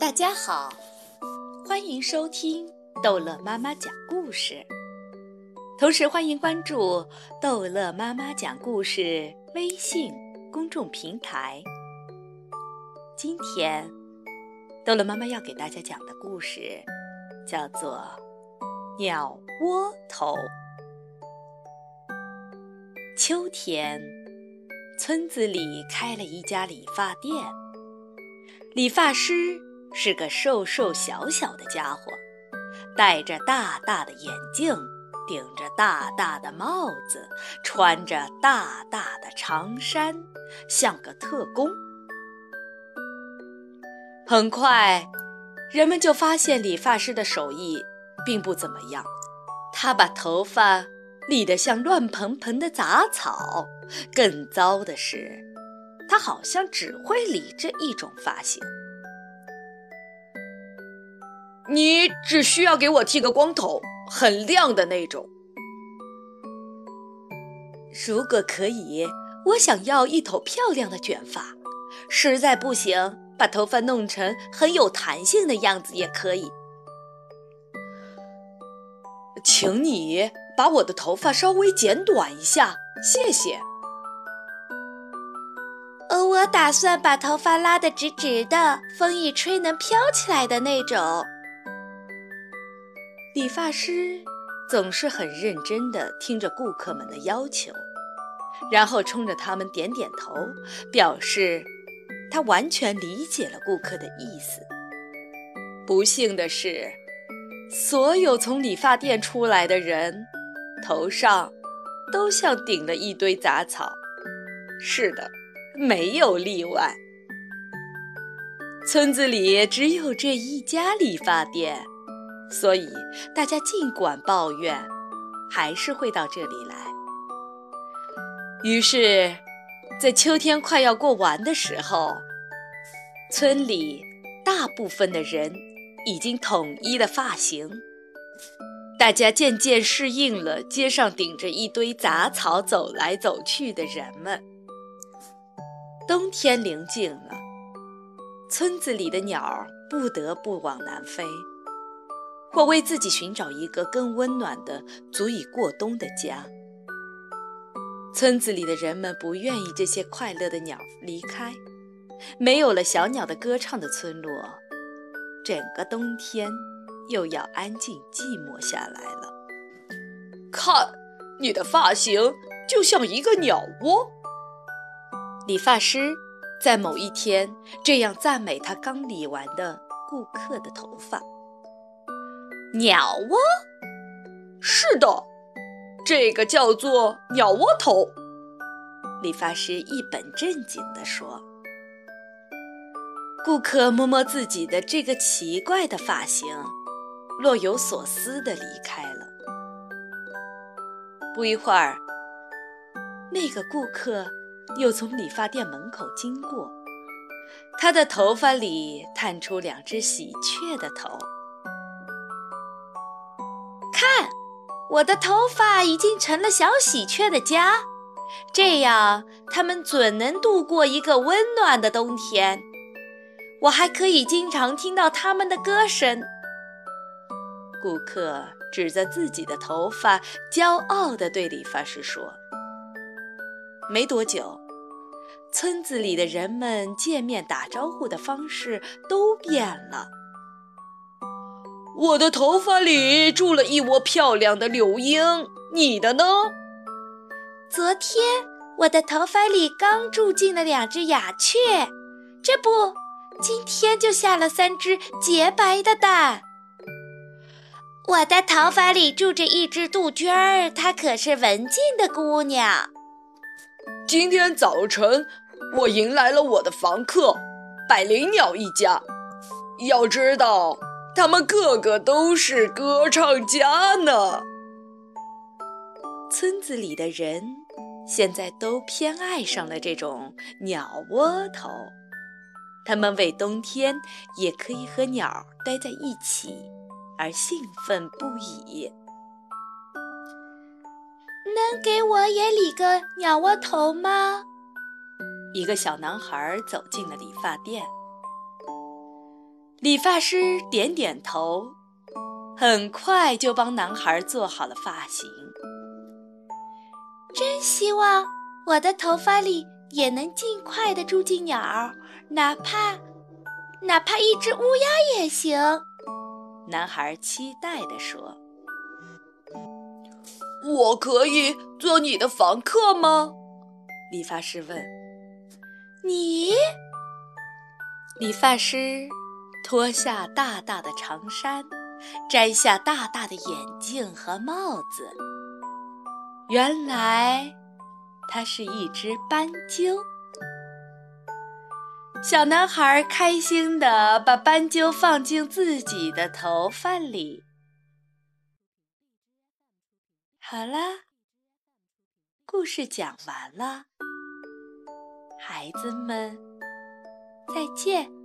大家好，欢迎收听逗乐妈妈讲故事，同时欢迎关注逗乐妈妈讲故事微信公众平台。今天，逗乐妈妈要给大家讲的故事叫做《鸟窝头》。秋天，村子里开了一家理发店，理发师。是个瘦瘦小小的家伙，戴着大大的眼镜，顶着大大的帽子，穿着大大的长衫，像个特工。很快，人们就发现理发师的手艺并不怎么样。他把头发理得像乱蓬蓬的杂草。更糟的是，他好像只会理这一种发型。你只需要给我剃个光头，很亮的那种。如果可以，我想要一头漂亮的卷发。实在不行，把头发弄成很有弹性的样子也可以。请你把我的头发稍微剪短一下，谢谢。呃，我打算把头发拉得直直的，风一吹能飘起来的那种。理发师总是很认真地听着顾客们的要求，然后冲着他们点点头，表示他完全理解了顾客的意思。不幸的是，所有从理发店出来的人头上都像顶了一堆杂草。是的，没有例外。村子里只有这一家理发店。所以，大家尽管抱怨，还是会到这里来。于是，在秋天快要过完的时候，村里大部分的人已经统一了发型。大家渐渐适应了街上顶着一堆杂草走来走去的人们。冬天临近了，村子里的鸟不得不往南飞。或为自己寻找一个更温暖的、足以过冬的家。村子里的人们不愿意这些快乐的鸟离开。没有了小鸟的歌唱的村落，整个冬天又要安静寂寞下来了。看，你的发型就像一个鸟窝。理发师在某一天这样赞美他刚理完的顾客的头发。鸟窝，是的，这个叫做鸟窝头。理发师一本正经地说。顾客摸摸自己的这个奇怪的发型，若有所思地离开了。不一会儿，那个顾客又从理发店门口经过，他的头发里探出两只喜鹊的头。我的头发已经成了小喜鹊的家，这样它们准能度过一个温暖的冬天。我还可以经常听到它们的歌声。顾客指着自己的头发，骄傲地对理发师说：“没多久，村子里的人们见面打招呼的方式都变了。”我的头发里住了一窝漂亮的柳莺，你的呢？昨天我的头发里刚住进了两只鸦雀，这不，今天就下了三只洁白的蛋。我的头发里住着一只杜鹃儿，她可是文静的姑娘。今天早晨，我迎来了我的房客，百灵鸟一家。要知道。他们个个都是歌唱家呢。村子里的人现在都偏爱上了这种鸟窝头，他们为冬天也可以和鸟待在一起而兴奋不已。能给我也理个鸟窝头吗？一个小男孩走进了理发店。理发师点点头，很快就帮男孩做好了发型。真希望我的头发里也能尽快的住进鸟儿，哪怕哪怕一只乌鸦也行。男孩期待地说：“我可以做你的房客吗？”理发师问。“你？”理发师脱下大大的长衫，摘下大大的眼镜和帽子。原来，它是一只斑鸠。小男孩开心地把斑鸠放进自己的头发里。好啦，故事讲完了，孩子们，再见。